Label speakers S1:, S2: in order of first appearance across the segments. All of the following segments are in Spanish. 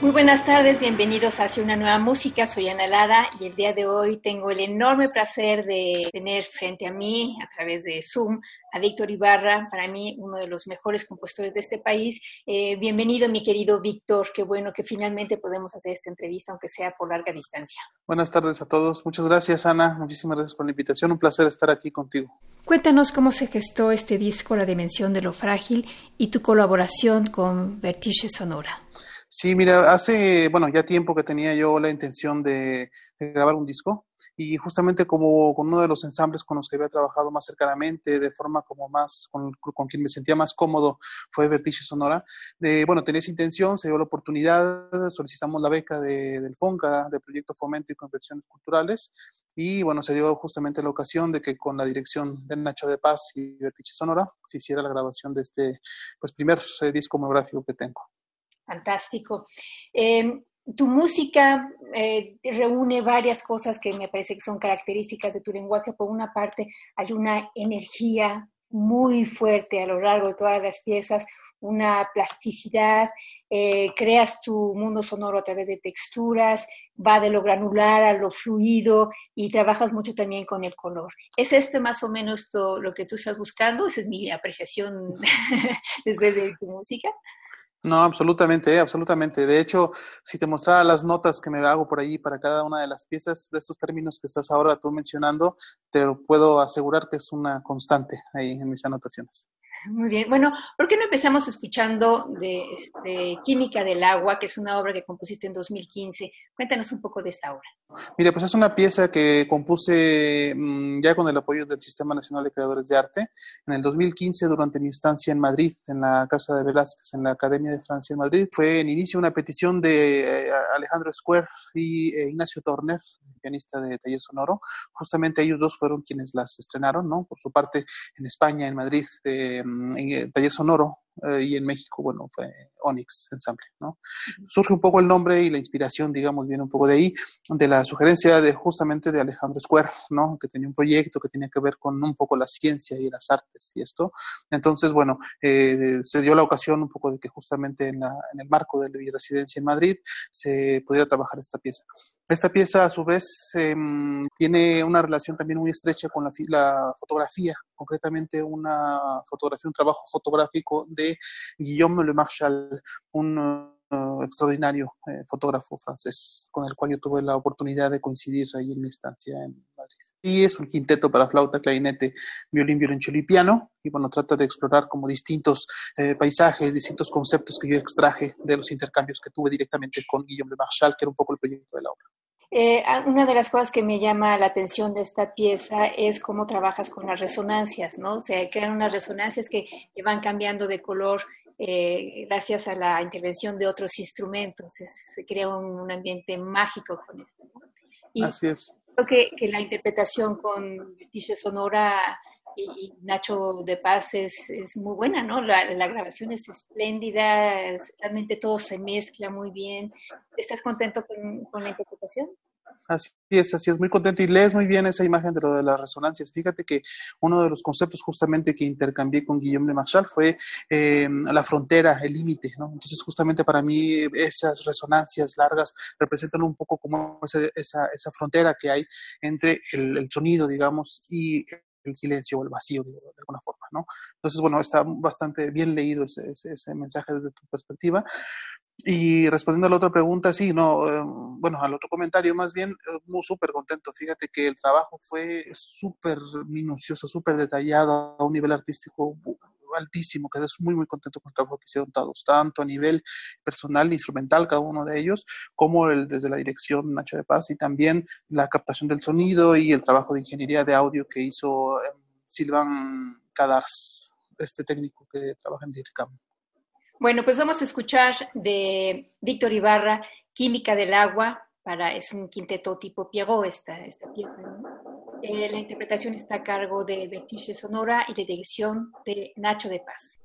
S1: Muy buenas tardes, bienvenidos hacia una nueva música. Soy Ana Lara y el día de hoy tengo el enorme placer de tener frente a mí, a través de Zoom, a Víctor Ibarra, para mí uno de los mejores compositores de este país. Eh, bienvenido, mi querido Víctor. Qué bueno que finalmente podemos hacer esta entrevista, aunque sea por larga distancia.
S2: Buenas tardes a todos. Muchas gracias, Ana. Muchísimas gracias por la invitación. Un placer estar aquí contigo.
S1: Cuéntanos cómo se gestó este disco, La Dimensión de lo Frágil, y tu colaboración con Vertice Sonora.
S2: Sí, mira, hace, bueno, ya tiempo que tenía yo la intención de, grabar un disco y justamente como con uno de los ensambles con los que había trabajado más cercanamente, de forma como más, con, quien me sentía más cómodo, fue Vertice Sonora. De, bueno, tenía esa intención, se dio la oportunidad, solicitamos la beca de, del FONCA, del Proyecto Fomento y Conversiones Culturales, y bueno, se dio justamente la ocasión de que con la dirección de Nacho de Paz y Vertice Sonora se hiciera la grabación de este pues, primer eh, disco monográfico que tengo.
S1: Fantástico. Em, tu música eh, reúne varias cosas que me parece que son características de tu lenguaje. Por una parte, hay una energía muy fuerte a lo largo de todas las piezas, una plasticidad, eh, creas tu mundo sonoro a través de texturas, va de lo granular a lo fluido y trabajas mucho también con el color. ¿Es este más o menos lo que tú estás buscando? Esa es mi apreciación después de tu música.
S2: No, absolutamente, absolutamente. De hecho, si te mostrara las notas que me hago por ahí para cada una de las piezas de estos términos que estás ahora tú mencionando, te puedo asegurar que es una constante ahí en mis anotaciones.
S1: Muy bien. Bueno, ¿por qué no empezamos escuchando de, este, Química del Agua, que es una obra que compusiste en 2015? Cuéntanos un poco de esta obra.
S2: Mire, pues es una pieza que compuse mm, ya con el apoyo del Sistema Nacional de Creadores de Arte en el 2015 durante mi estancia en Madrid, en la Casa de Velázquez, en la Academia de Francia en Madrid. Fue en inicio una petición de eh, Alejandro Square y Ignacio Torner, pianista de Taller Sonoro. Justamente ellos dos fueron quienes las estrenaron, ¿no? Por su parte, en España, en Madrid, eh, en Taller Sonoro, eh, y en México, bueno, fue Onyx Ensemble, ¿no? Surge un poco el nombre y la inspiración, digamos, viene un poco de ahí, de la sugerencia de justamente de Alejandro Square, ¿no? Que tenía un proyecto que tenía que ver con un poco la ciencia y las artes y esto. Entonces, bueno, eh, se dio la ocasión un poco de que justamente en, el marco de mi residencia en Madrid se pudiera trabajar esta pieza. Esta pieza, a su vez, em, tiene una relación también muy estrecha con la, la fotografía, concretamente una fotografía, un trabajo fotográfico de Guillaume Le Marchal, un uh, extraordinario eh, fotógrafo francés con el cual yo tuve la oportunidad de coincidir ahí en mi estancia en Madrid. Y es un quinteto para flauta, clarinete, violín, violonchelo y piano. Y bueno, trata de explorar como distintos eh, paisajes, distintos conceptos que yo extraje de los intercambios que tuve directamente con Guillaume Le Marchal, que era un poco el proyecto de la obra.
S1: Eh, una de las cosas que me llama la atención de esta pieza es cómo trabajas con las resonancias, ¿no? O sea, crean unas resonancias que, van cambiando de color eh, gracias a la intervención de otros instrumentos. se crea un, ambiente mágico con esto.
S2: Así es.
S1: Creo que, que la interpretación con Tiche Sonora y, Nacho de Paz es, es muy buena, ¿no? La, la, grabación es espléndida, realmente todo se mezcla muy bien. ¿Estás contento con, con, la interpretación?
S2: Así es, así es, muy contento y lees muy bien esa imagen de lo de las resonancias. Fíjate que uno de los conceptos justamente que intercambié con Guillaume de Marshall fue eh, la frontera, el límite, ¿no? Entonces justamente para mí esas resonancias largas representan un poco como esa, esa, frontera que hay entre el, el, sonido, digamos, y el silencio o el vacío, de, alguna forma, ¿no? Entonces, bueno, está bastante bien leído ese, ese, mensaje desde tu perspectiva. Y respondiendo a la otra pregunta, sí, no, eh, bueno, al otro comentario más bien, eh, muy súper contento. Fíjate que el trabajo fue súper minucioso, súper detallado a un nivel artístico altísimo, quedé muy, muy contento con el trabajo que hicieron todos, tanto a nivel personal, instrumental, cada uno de ellos, como el, desde la dirección Nacho de Paz y también la captación del sonido y el trabajo de ingeniería de audio que hizo em, Silvan Cadars, este técnico que trabaja en DIRCAM.
S1: Bueno, pues vamos a escuchar de Víctor Ibarra, Química del Agua, para, es un quinteto tipo Piego esta, esta pieza. Eh, la interpretación está a cargo de Bertice Sonora y la dirección de Nacho de Paz.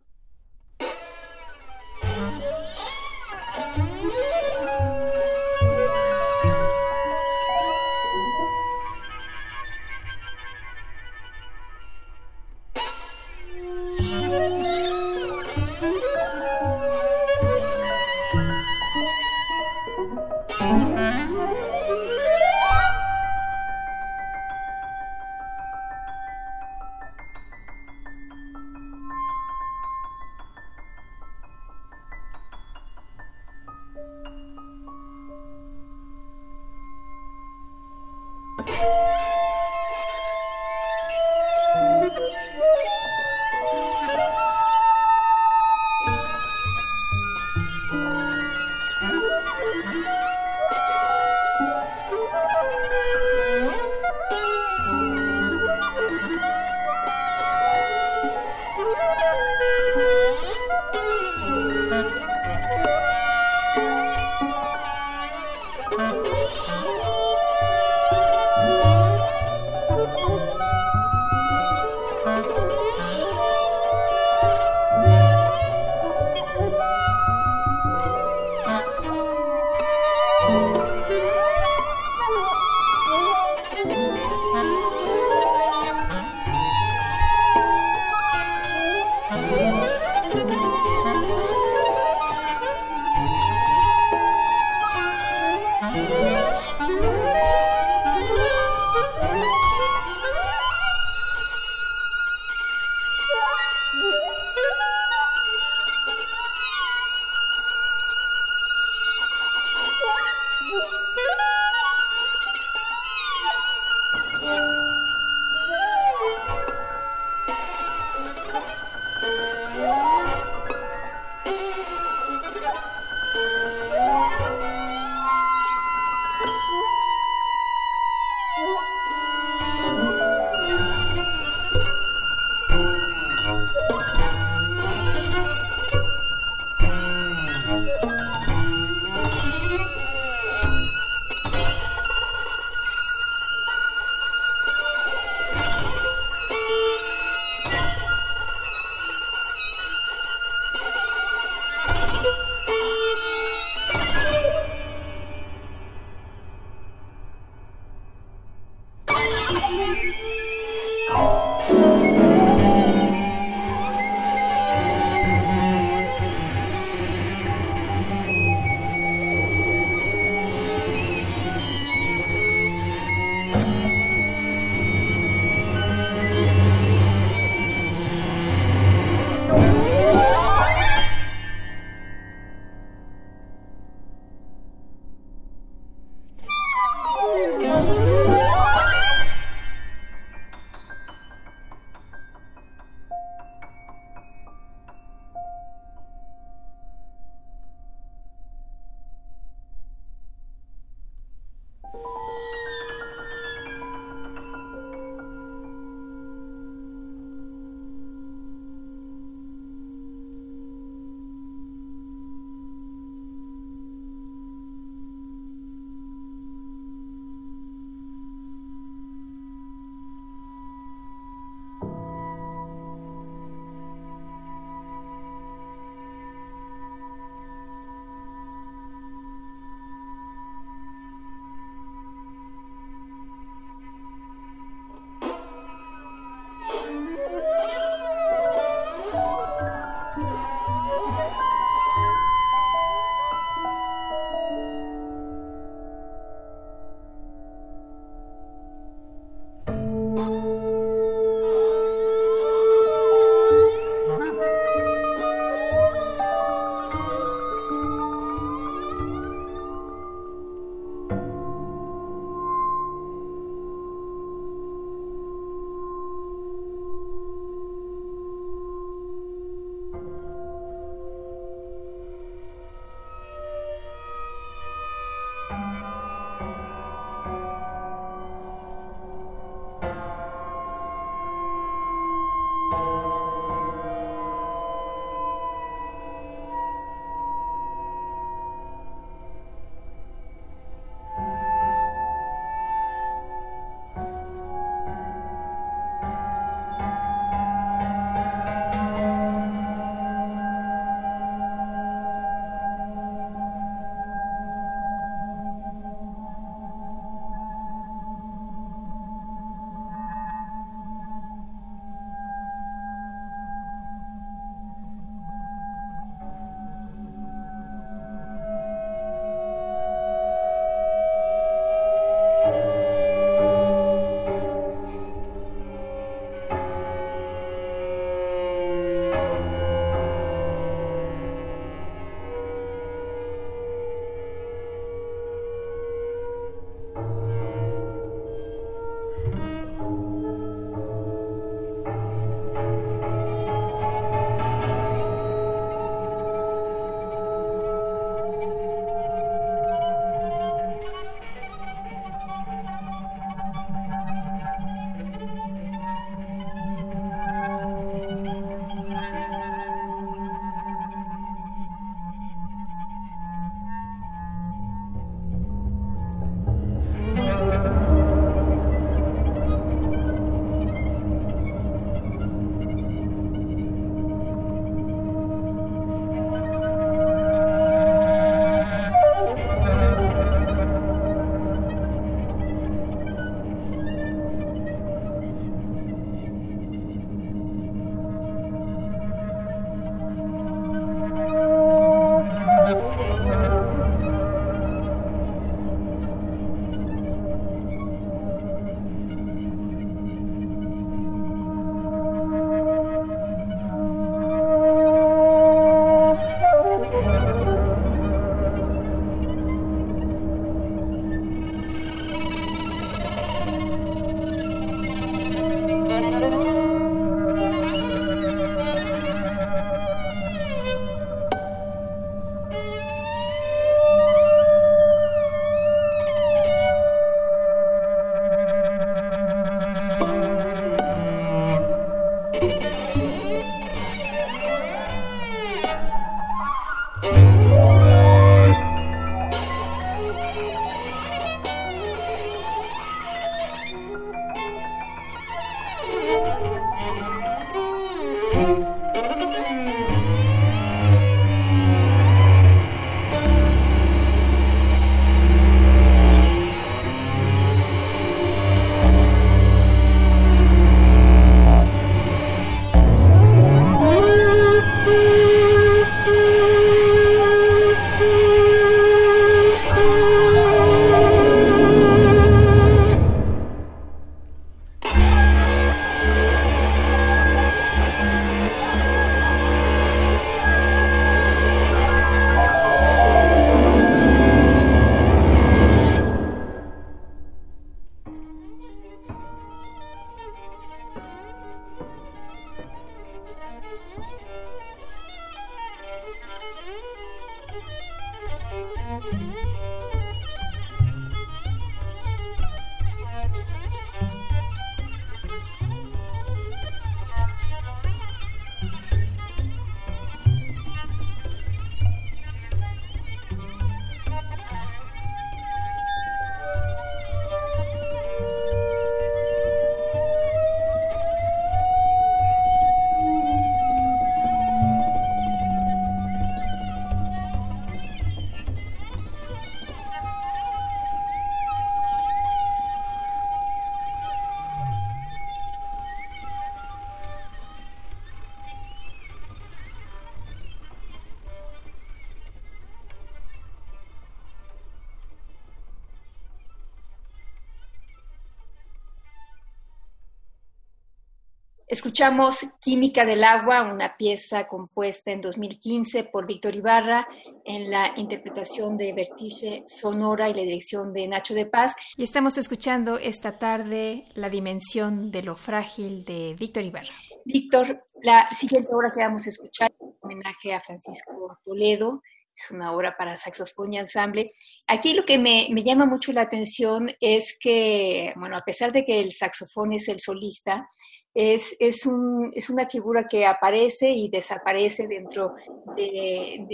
S1: Escuchamos Química del Agua, una pieza compuesta en 2015 por Víctor Ibarra en la interpretación de Vertige Sonora y la dirección de Nacho de Paz.
S3: Y estamos escuchando esta tarde La Dimensión de lo Frágil de Víctor Ibarra.
S1: Víctor, la siguiente obra que vamos a escuchar es un homenaje a Francisco Toledo, es una obra para saxofón y ensamble. Aquí lo que me, me, llama mucho la atención es que, bueno, a pesar de que el saxofón es el solista, es, es, un, es una figura que aparece y desaparece dentro de,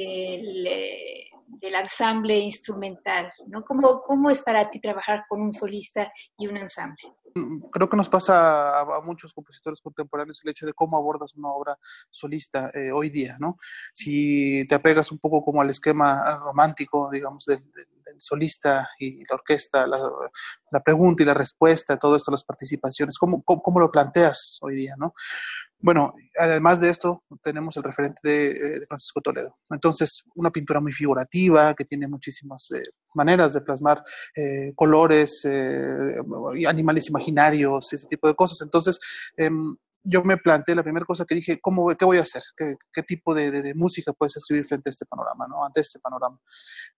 S1: del ensamble instrumental. ¿no? ¿Cómo, ¿Cómo es para ti trabajar con un solista y un ensamble?
S2: Creo que nos pasa a, muchos compositores contemporáneos el hecho de cómo abordas una obra solista eh, hoy día, ¿no? Si te apegas un poco como al esquema romántico, digamos, del, solista y la orquesta, la, pregunta y la respuesta, todo esto, las participaciones, ¿cómo, cómo, lo planteas hoy día, no? Bueno, además de esto, tenemos el referente de, eh, Francisco Toledo. Entonces, una pintura muy figurativa, que tiene muchísimas eh, maneras de plasmar eh, colores, animales imaginarios, ese tipo de cosas. Entonces, em, yo me planteé la primera cosa que dije, ¿cómo, ¿qué voy a hacer? ¿Qué, tipo de, música puedes escribir frente a este panorama, ¿no? ante este panorama?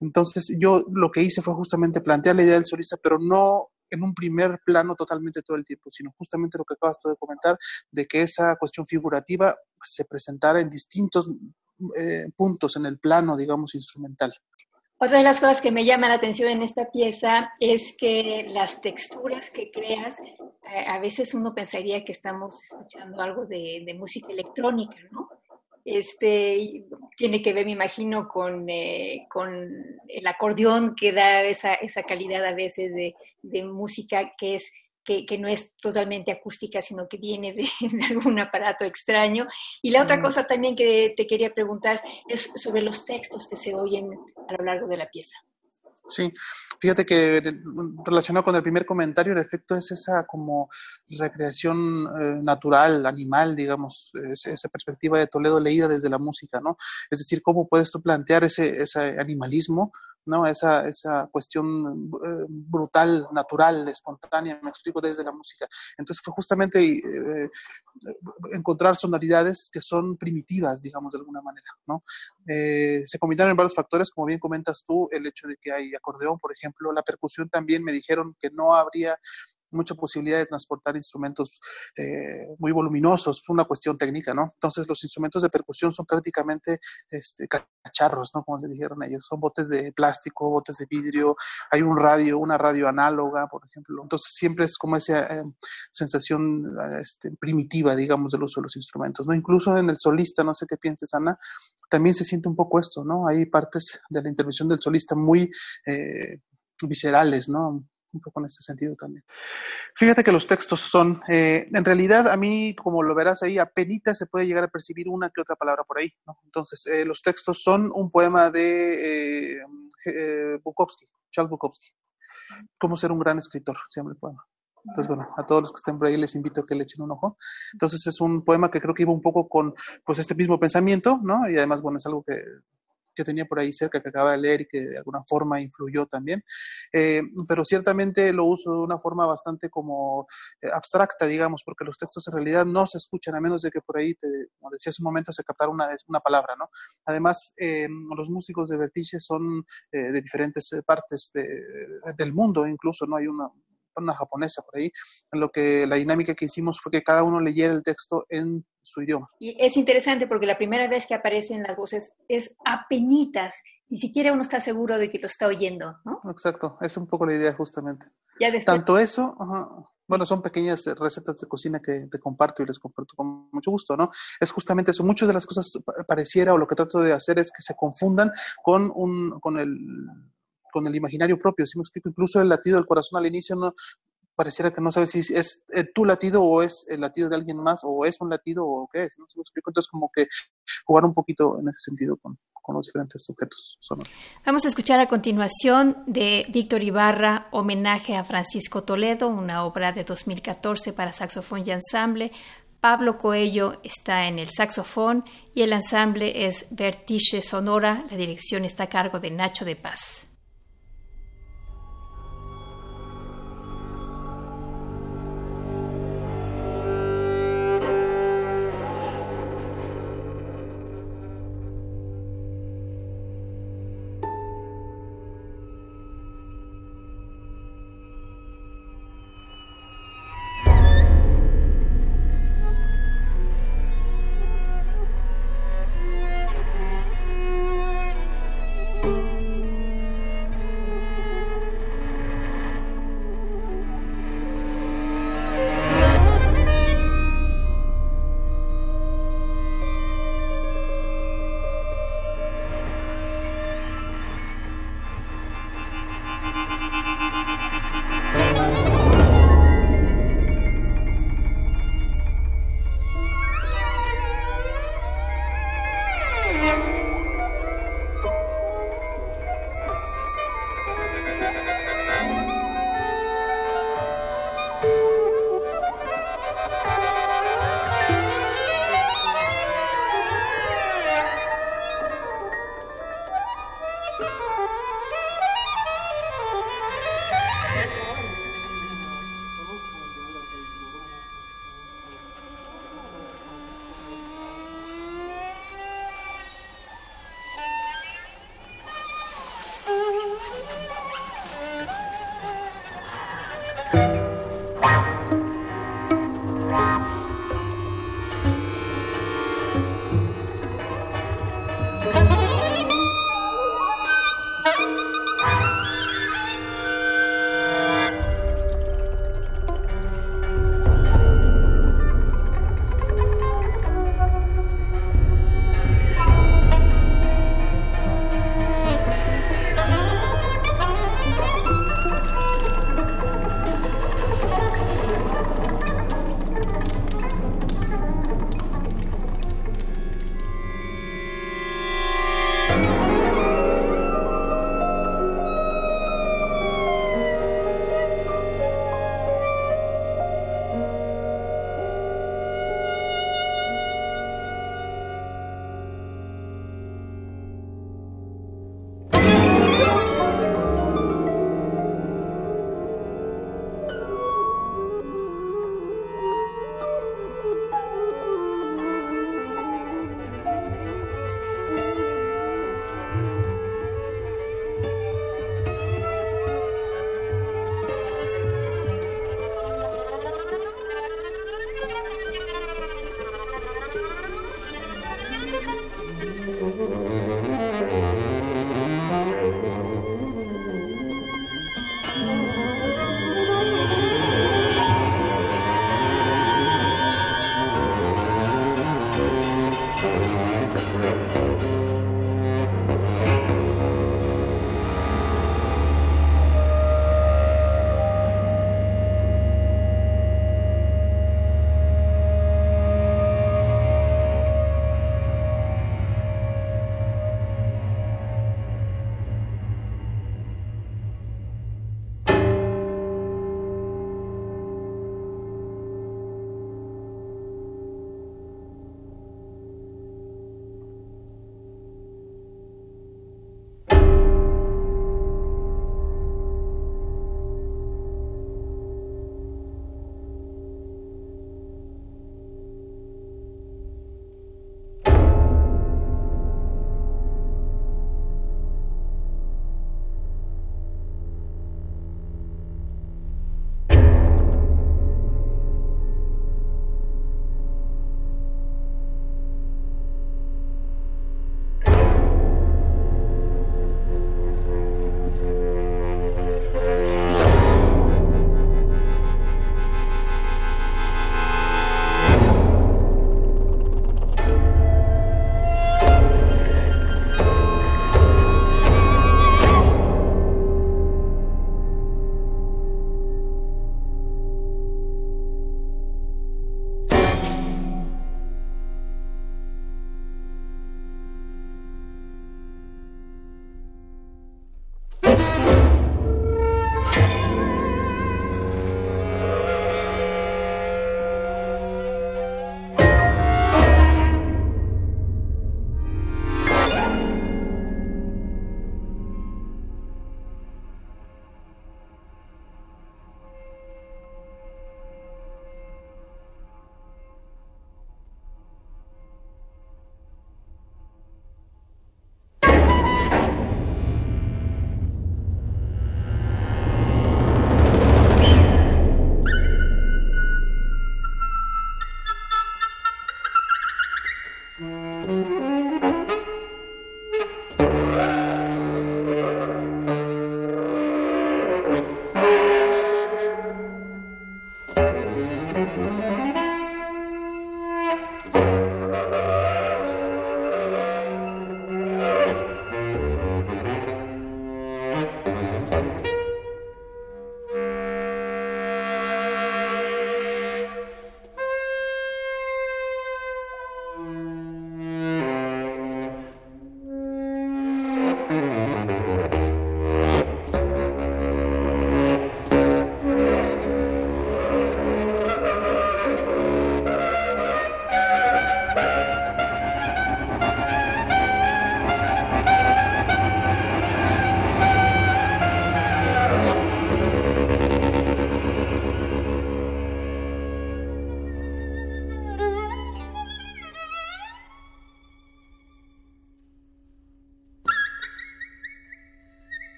S2: Entonces yo lo que hice fue justamente plantear la idea del solista, pero no en un primer plano totalmente todo el tiempo, sino justamente lo que acabas de comentar, de que esa cuestión figurativa se presentara en distintos eh, puntos en el plano, digamos, instrumental.
S1: Otra de las cosas que me llama la atención en esta pieza es que las texturas que creas, eh, a veces uno pensaría que estamos escuchando algo de, música electrónica, ¿no? Este, tiene que ver, me imagino, con, eh, con el acordeón que da esa, esa calidad a veces de, de música que es que, no es totalmente acústica, sino que viene de, algún aparato extraño. Y la otra cosa también que te quería preguntar es sobre los textos que se oyen a lo largo de la pieza.
S2: Sí, fíjate que relacionado con el primer comentario, el efecto es esa como recreación eh, natural, animal, digamos, esa perspectiva de Toledo leída desde la música, ¿no? Es decir, cómo puedes tú plantear ese, ese animalismo ¿no? Esa, esa cuestión eh, brutal, natural, espontánea, me explico, desde la música. Entonces fue justamente eh, encontrar sonoridades que son primitivas, digamos, de alguna manera, ¿no? Eh, se combinaron varios factores, como bien comentas tú, el hecho de que hay acordeón, por ejemplo, la percusión también me dijeron que no habría mucha posibilidad de transportar instrumentos eh, muy voluminosos, fue una cuestión técnica, ¿no? Entonces los instrumentos de percusión son prácticamente este, cacharros, ¿no? Como le dijeron ellos, son botes de plástico, botes de vidrio, hay un radio, una radio análoga, por ejemplo, entonces siempre es como esa eh, sensación este, primitiva, digamos, del uso de los instrumentos, ¿no? Incluso en el solista, no sé qué pienses, Ana, también se siente un poco esto, ¿no? Hay partes de la intervención del solista muy... Eh, viscerales, ¿no? Un poco en este sentido también. Fíjate que los textos son, eh, en realidad a mí, como lo verás ahí, apenas se puede llegar a percibir una que otra palabra por ahí, ¿no? Entonces, eh, los textos son un poema de eh, Bukowski, Charles Bukowski. Cómo ser un gran escritor, se llama el poema. Entonces, bueno, a todos los que estén por ahí les invito a que le echen un ojo. Entonces, es un poema que creo que iba un poco con, pues, este mismo pensamiento, ¿no? Y además, bueno, es algo que que tenía por ahí cerca que acaba de leer y que de alguna forma influyó también, eh, pero ciertamente lo uso de una forma bastante como eh, abstracta, digamos, porque los textos en realidad no se escuchan a menos de que por ahí, te, como decía hace un momento, se captara una, una palabra, ¿no? Además, eh, los músicos de Vertice son de diferentes partes del mundo, incluso, ¿no? Hay una, una japonesa por ahí, en lo que la dinámica que hicimos fue que cada uno leyera el texto en su idioma.
S4: Y es interesante porque la primera vez que aparecen las voces es apenitas, ni siquiera uno está seguro de que lo está oyendo, ¿no?
S2: Exacto, es un poco la idea justamente.
S4: Ya después,
S2: Tanto eso, ajá, bueno, son pequeñas recetas de cocina que te comparto y les comparto con mucho gusto, ¿no? Es justamente eso. Muchas de las cosas pa- pareciera o lo que trato de hacer es que se confundan con un, con el, con el imaginario propio. Si me explico, incluso el latido del corazón al inicio no pareciera que no sabes si es eh, tu latido o es el latido de alguien más o es un latido o qué es, ¿no? Me explico, entonces como que jugar un poquito en ese sentido con, con los diferentes objetos sonoros.
S1: Vamos a escuchar a continuación de Víctor Ibarra, homenaje a Francisco Toledo, una obra de 2014 para saxofón y ensamble. Pablo Coello está en el saxofón y el ensamble es Vertice Sonora. La dirección está a cargo de Nacho de Paz.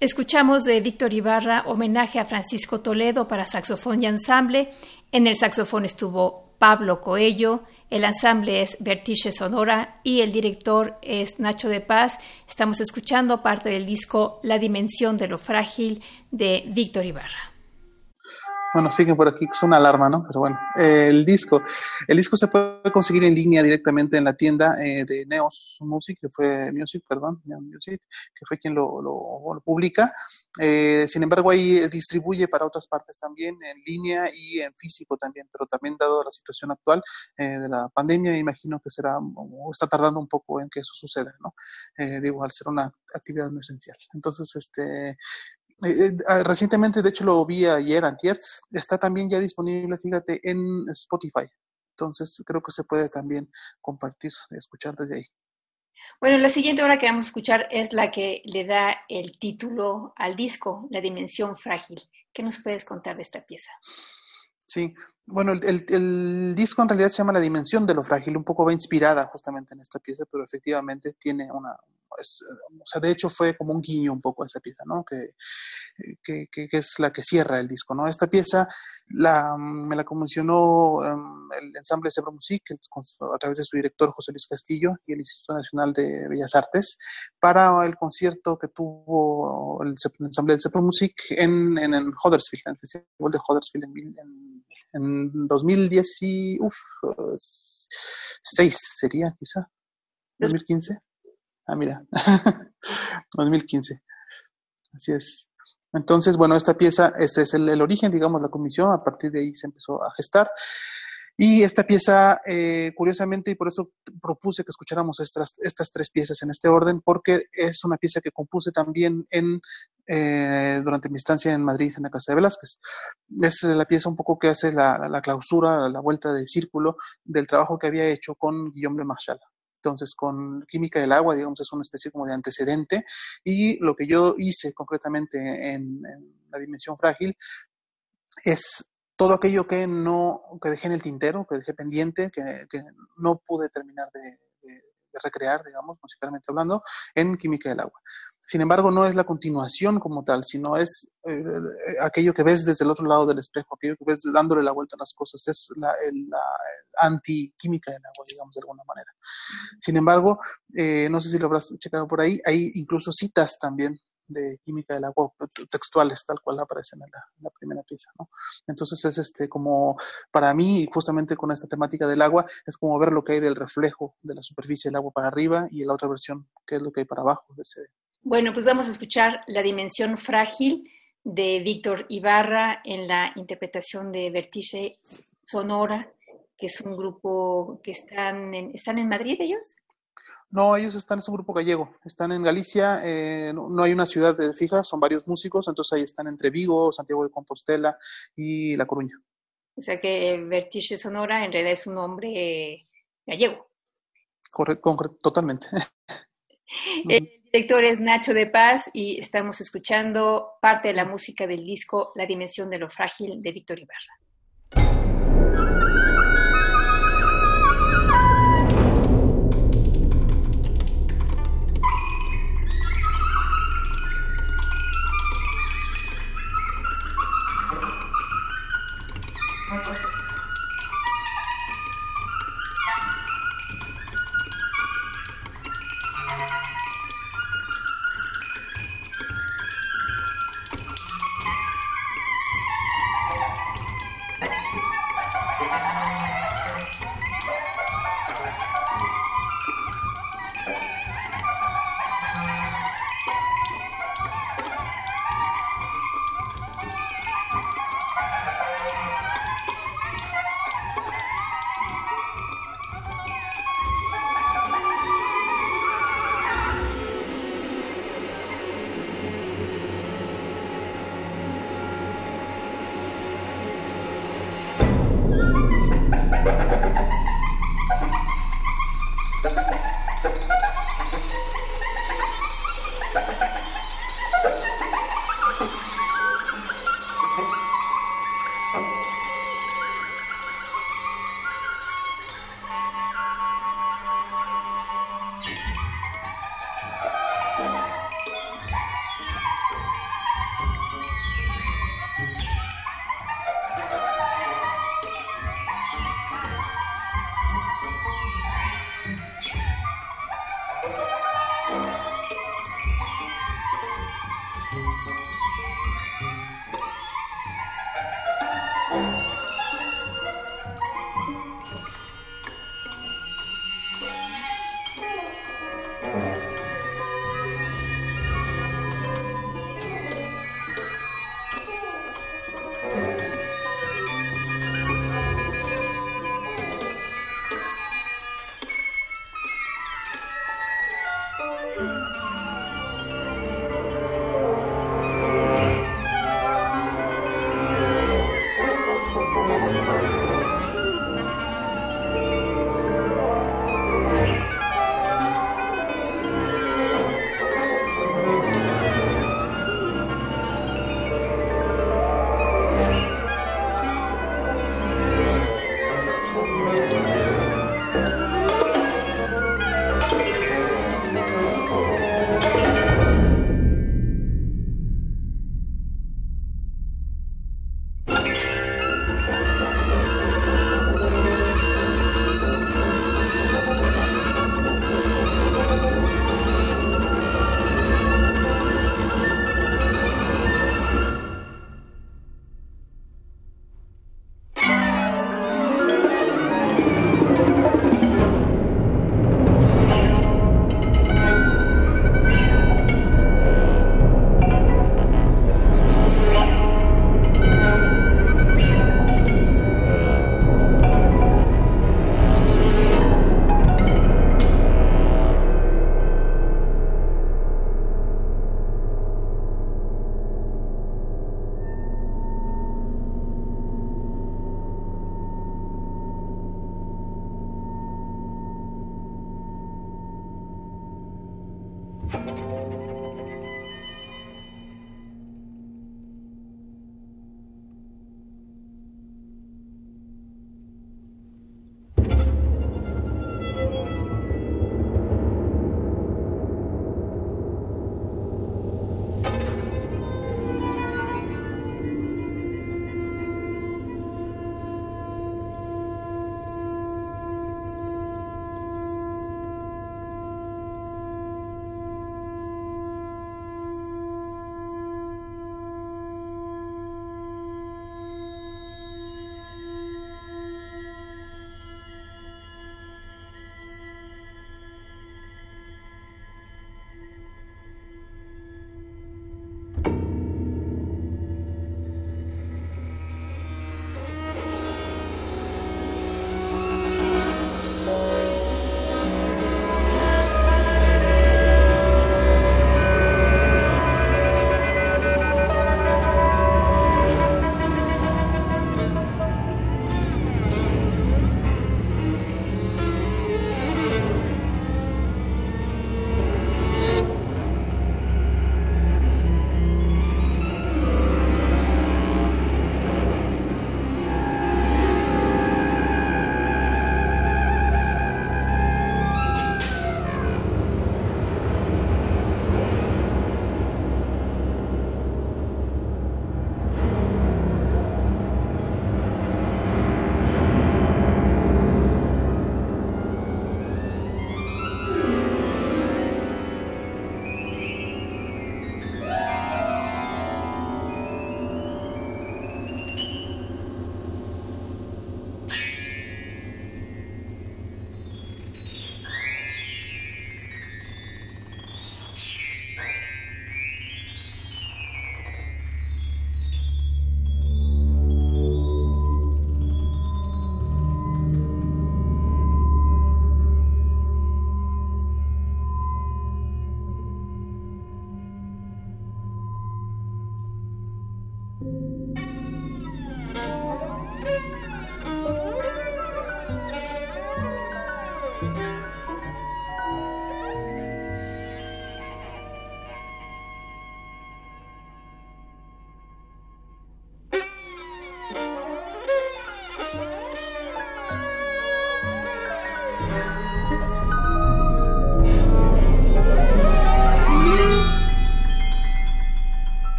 S1: Escuchamos de Víctor Ibarra homenaje a Francisco Toledo para saxofón y ensamble. En el saxofón estuvo Pablo Coello, el ensamble es Vertice Sonora y el director es Nacho de Paz. Estamos escuchando parte del disco La Dimensión de lo Frágil de Víctor Ibarra.
S2: Bueno, siguen por aquí, es una alarma, ¿no? Pero bueno, el disco. El disco se puede conseguir en línea directamente en la tienda eh, de Neos Music, que fue Music, perdón, Neos Music, que fue quien lo, lo, publica. Eh, sin embargo, ahí distribuye para otras partes también, en línea y en físico también, pero también dado la situación actual eh, de la pandemia, imagino que será, o está tardando un poco en que eso suceda, ¿no? digo, al ser una actividad muy esencial. Entonces, este, eh, eh, ah, recientemente, de hecho lo vi ayer, antier, está también ya disponible, fíjate, en Spotify. Entonces creo que se puede también compartir, escuchar desde ahí.
S1: Bueno, la siguiente obra que vamos a escuchar es la que le da el título al disco, La Dimensión Frágil. ¿Qué nos puedes contar de esta pieza?
S2: Sí, bueno, el, disco en realidad se llama La Dimensión de lo Frágil, un poco va inspirada justamente en esta pieza, pero efectivamente tiene una, o sea, de hecho fue como un guiño un poco a esa pieza, ¿no? Que, que, que, es la que cierra el disco, ¿no? Esta pieza la, me la comisionó um, el ensamble Zebra Music a través de su director José Luis Castillo y el Instituto Nacional de Bellas Artes para el concierto que tuvo el, ensamble del Zebra Music en, en, en, Huddersfield, en el Festival de Huddersfield en, en, 2010 y, uf, 6 sería quizá, 2015. Ah, mira, 2015. Así es. Entonces, bueno, esta pieza, ese es el, origen, digamos, la comisión, a partir de ahí se empezó a gestar. Y esta pieza, eh, curiosamente, y por eso propuse que escucháramos estas, estas tres piezas en este orden, porque es una pieza que compuse también en, eh, durante mi estancia en Madrid, en la Casa de Velázquez. Es la pieza un poco que hace la, la clausura, la vuelta de círculo del trabajo que había hecho con Guillaume de Marchal. Entonces, con química del agua, digamos, es una especie como de antecedente. Y lo que yo hice concretamente en, la dimensión frágil es todo aquello que no, que dejé en el tintero, que dejé pendiente, que, no pude terminar de, recrear, digamos, musicalmente hablando, en química del agua. Sin embargo, no es la continuación como tal, sino es eh, aquello que ves desde el otro lado del espejo, aquello que ves dándole la vuelta a las cosas, es la, la antiquímica del agua, digamos, de alguna manera. Sin embargo, eh, no sé si lo habrás checado por ahí, hay incluso citas también de química del agua textuales, tal cual aparecen en la, primera pieza, ¿no? Entonces es este como, para mí, justamente con esta temática del agua, es como ver lo que hay del reflejo de la superficie del agua para arriba y la otra versión, que es lo que hay para abajo de ese,
S1: bueno, pues vamos a escuchar La Dimensión Frágil de Víctor Ibarra en la interpretación de Vertice Sonora, que es un grupo que están en, ¿están en Madrid ellos.
S2: No, ellos están, es un grupo gallego, están en Galicia, eh, no, hay una ciudad fija, son varios músicos, entonces ahí están entre Vigo, Santiago de Compostela y La Coruña.
S1: O sea que Vertice Sonora en realidad es un nombre gallego.
S2: Correcto, totalmente.
S1: director es Nacho de Paz y estamos escuchando parte de la música del disco La Dimensión de lo Frágil de Víctor Ibarra.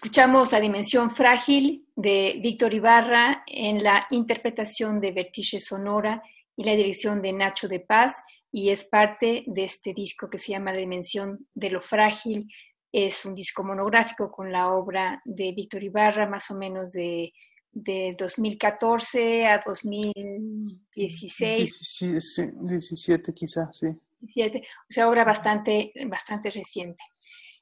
S1: Escuchamos la dimensión frágil de Víctor Ibarra en la interpretación de Vertice Sonora y la dirección de Nacho de Paz y es parte de este disco que se llama La dimensión de lo frágil es un disco monográfico con la obra de Víctor Ibarra, más o menos de, de 2014 a 2016.
S2: Sí, 17 quizás, sí.
S1: 17, o sea, obra bastante, bastante reciente.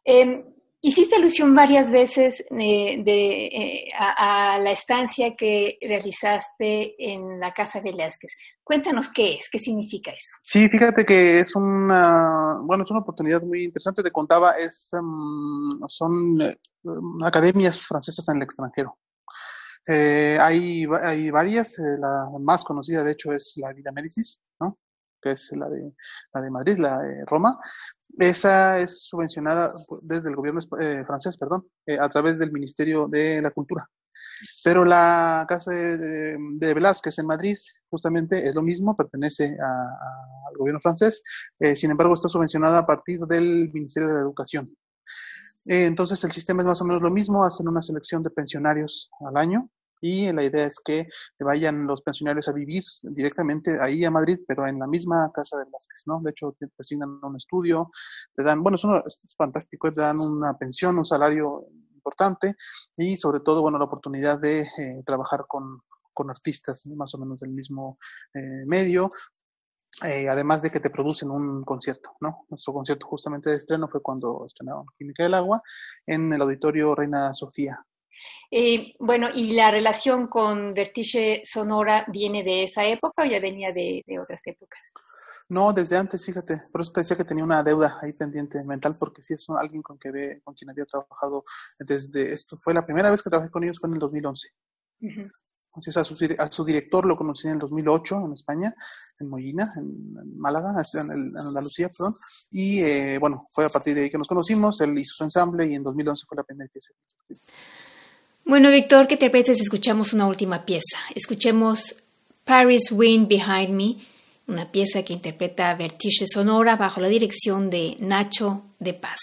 S1: Em, hiciste alusión varias veces eh, eh, a, la estancia que realizaste en la Casa Velázquez. Cuéntanos qué es, qué significa eso.
S2: Sí, fíjate que es una, bueno, es una oportunidad muy interesante. Te contaba, es, em, son eh, academias francesas en el extranjero. hay, hay varias, la más conocida de hecho es la Vida Médicis, ¿no? Que es la de, la de Madrid, la de Roma, esa es subvencionada desde el gobierno eh, francés, perdón, eh, a través del Ministerio de la Cultura. Pero la Casa de, Velázquez en Madrid justamente es lo mismo, pertenece al gobierno francés, eh, sin embargo está subvencionada a partir del Ministerio de la Educación. entonces el sistema es más o menos lo mismo, hacen una selección de pensionarios al año y la idea es que vayan los pensionarios a vivir directamente ahí a Madrid, pero en la misma casa de Velázquez, ¿no? De hecho, te asignan un estudio, te dan, bueno, es, fantástico, te dan una pensión, un salario importante y sobre todo, bueno, la oportunidad de eh, trabajar con, con artistas más o menos del mismo eh, medio, eh, además de que te producen un concierto, ¿no? Nuestro concierto justamente de estreno fue cuando estrenaron Química del Agua en el auditorio Reina Sofía
S1: eh, bueno, ¿y la relación con Vertice Sonora viene de esa época o ya venía de, otras épocas?
S2: No, desde antes, fíjate, por eso te decía que tenía una deuda ahí pendiente mental, porque sí es alguien con, que ve, con quien había trabajado desde, esto fue la primera vez que trabajé con ellos, fue en el 2011. Entonces a su, a su, director lo conocí en el 2008 en España, en Mollina, en, Málaga, en, Andalucía, perdón. Y eh, bueno, fue a partir de ahí que nos conocimos, él hizo su ensamble y en 2011 fue la primera pieza que
S3: bueno, Víctor, ¿qué te parece si escuchamos una última pieza? Escuchemos Paris Wind Behind Me, una pieza que interpreta Vertige Sonora bajo la dirección de Nacho de Paz.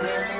S3: Yeah.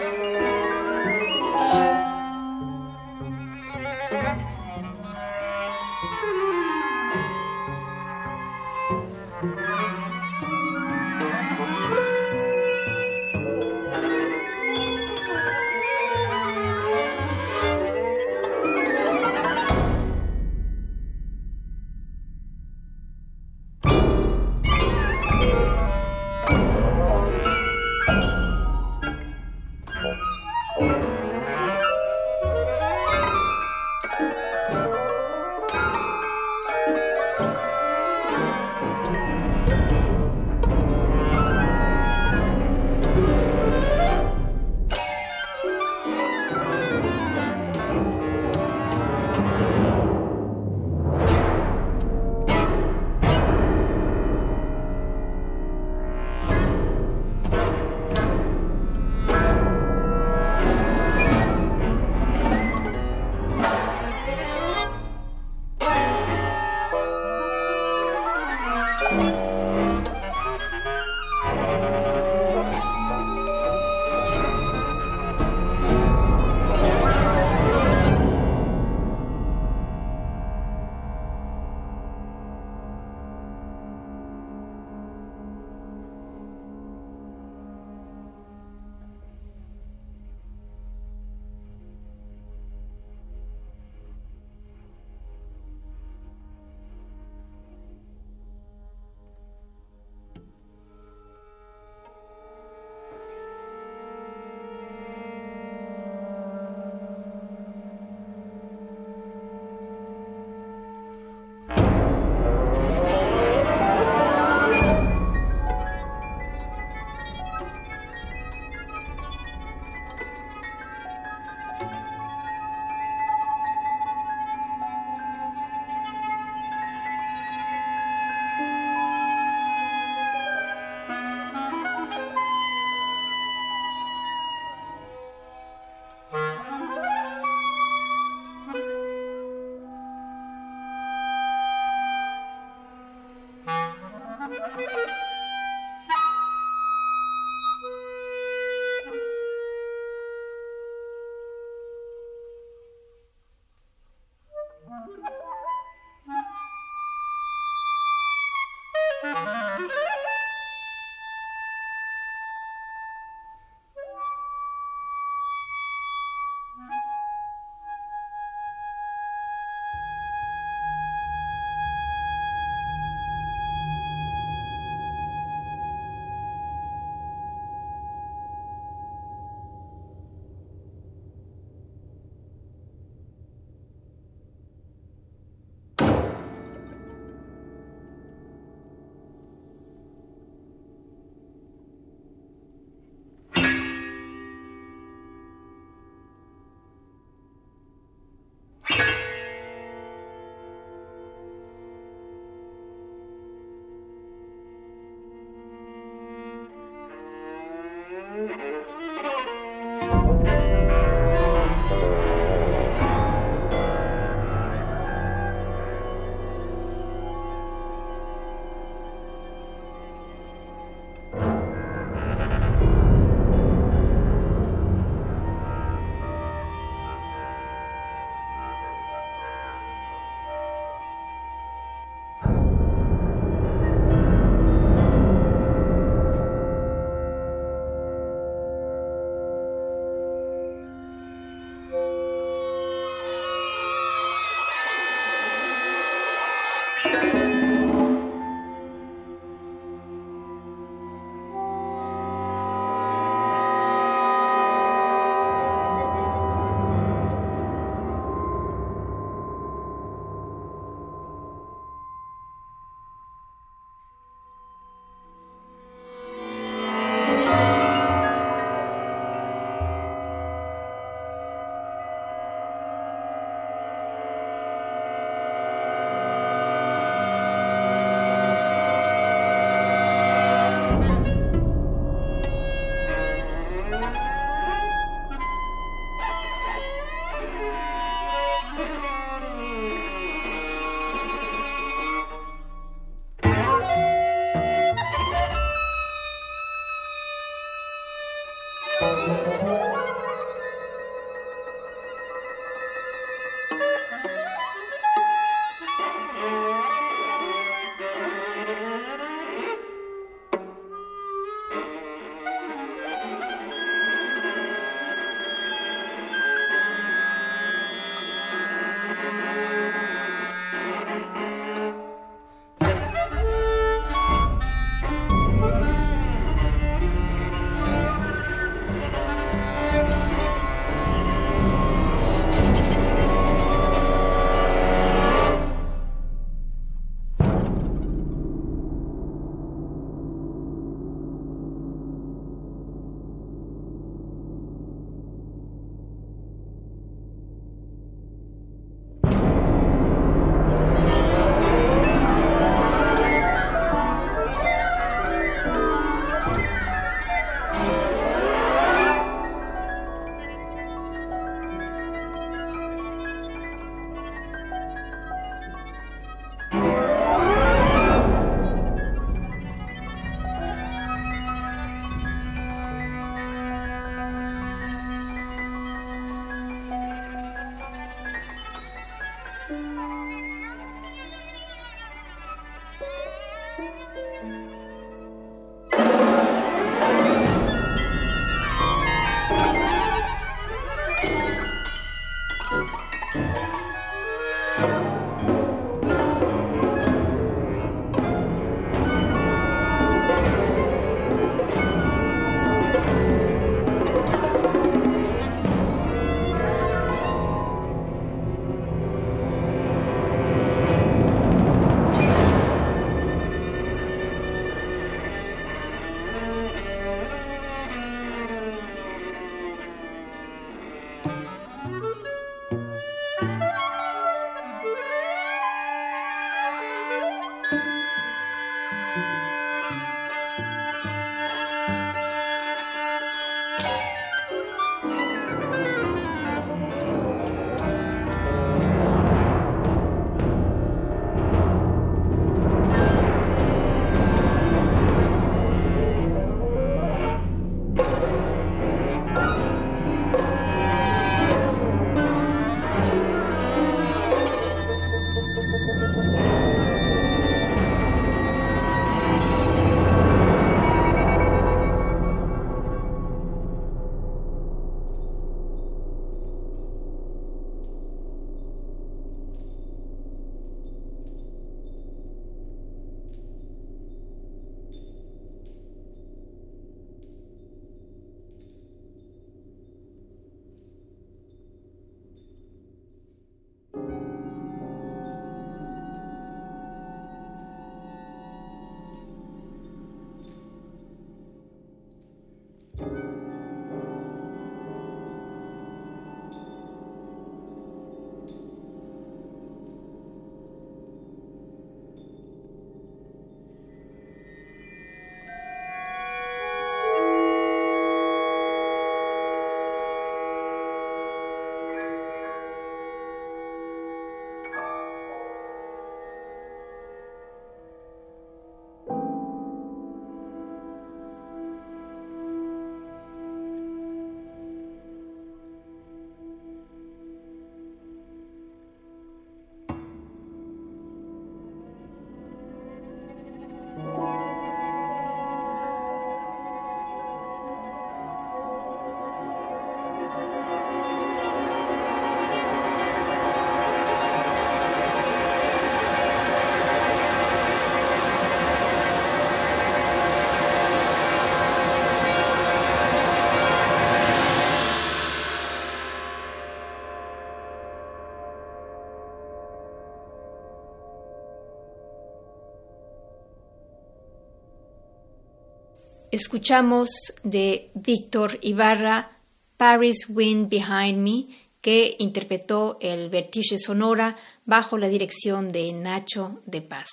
S3: Escuchamos de Víctor Ibarra Paris Wind Behind Me, que interpretó el Vertige Sonora bajo la dirección de Nacho de Paz.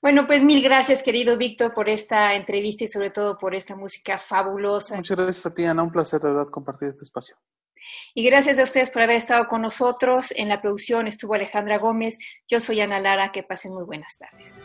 S1: Bueno, pues mil gracias, querido Víctor, por esta entrevista y sobre todo por esta música fabulosa.
S2: Muchas gracias a ti, Ana. Un placer, de verdad, compartir este espacio.
S1: Y gracias a ustedes por haber estado con nosotros. En la producción estuvo Alejandra Gómez. Yo soy Ana Lara. Que pasen muy buenas tardes.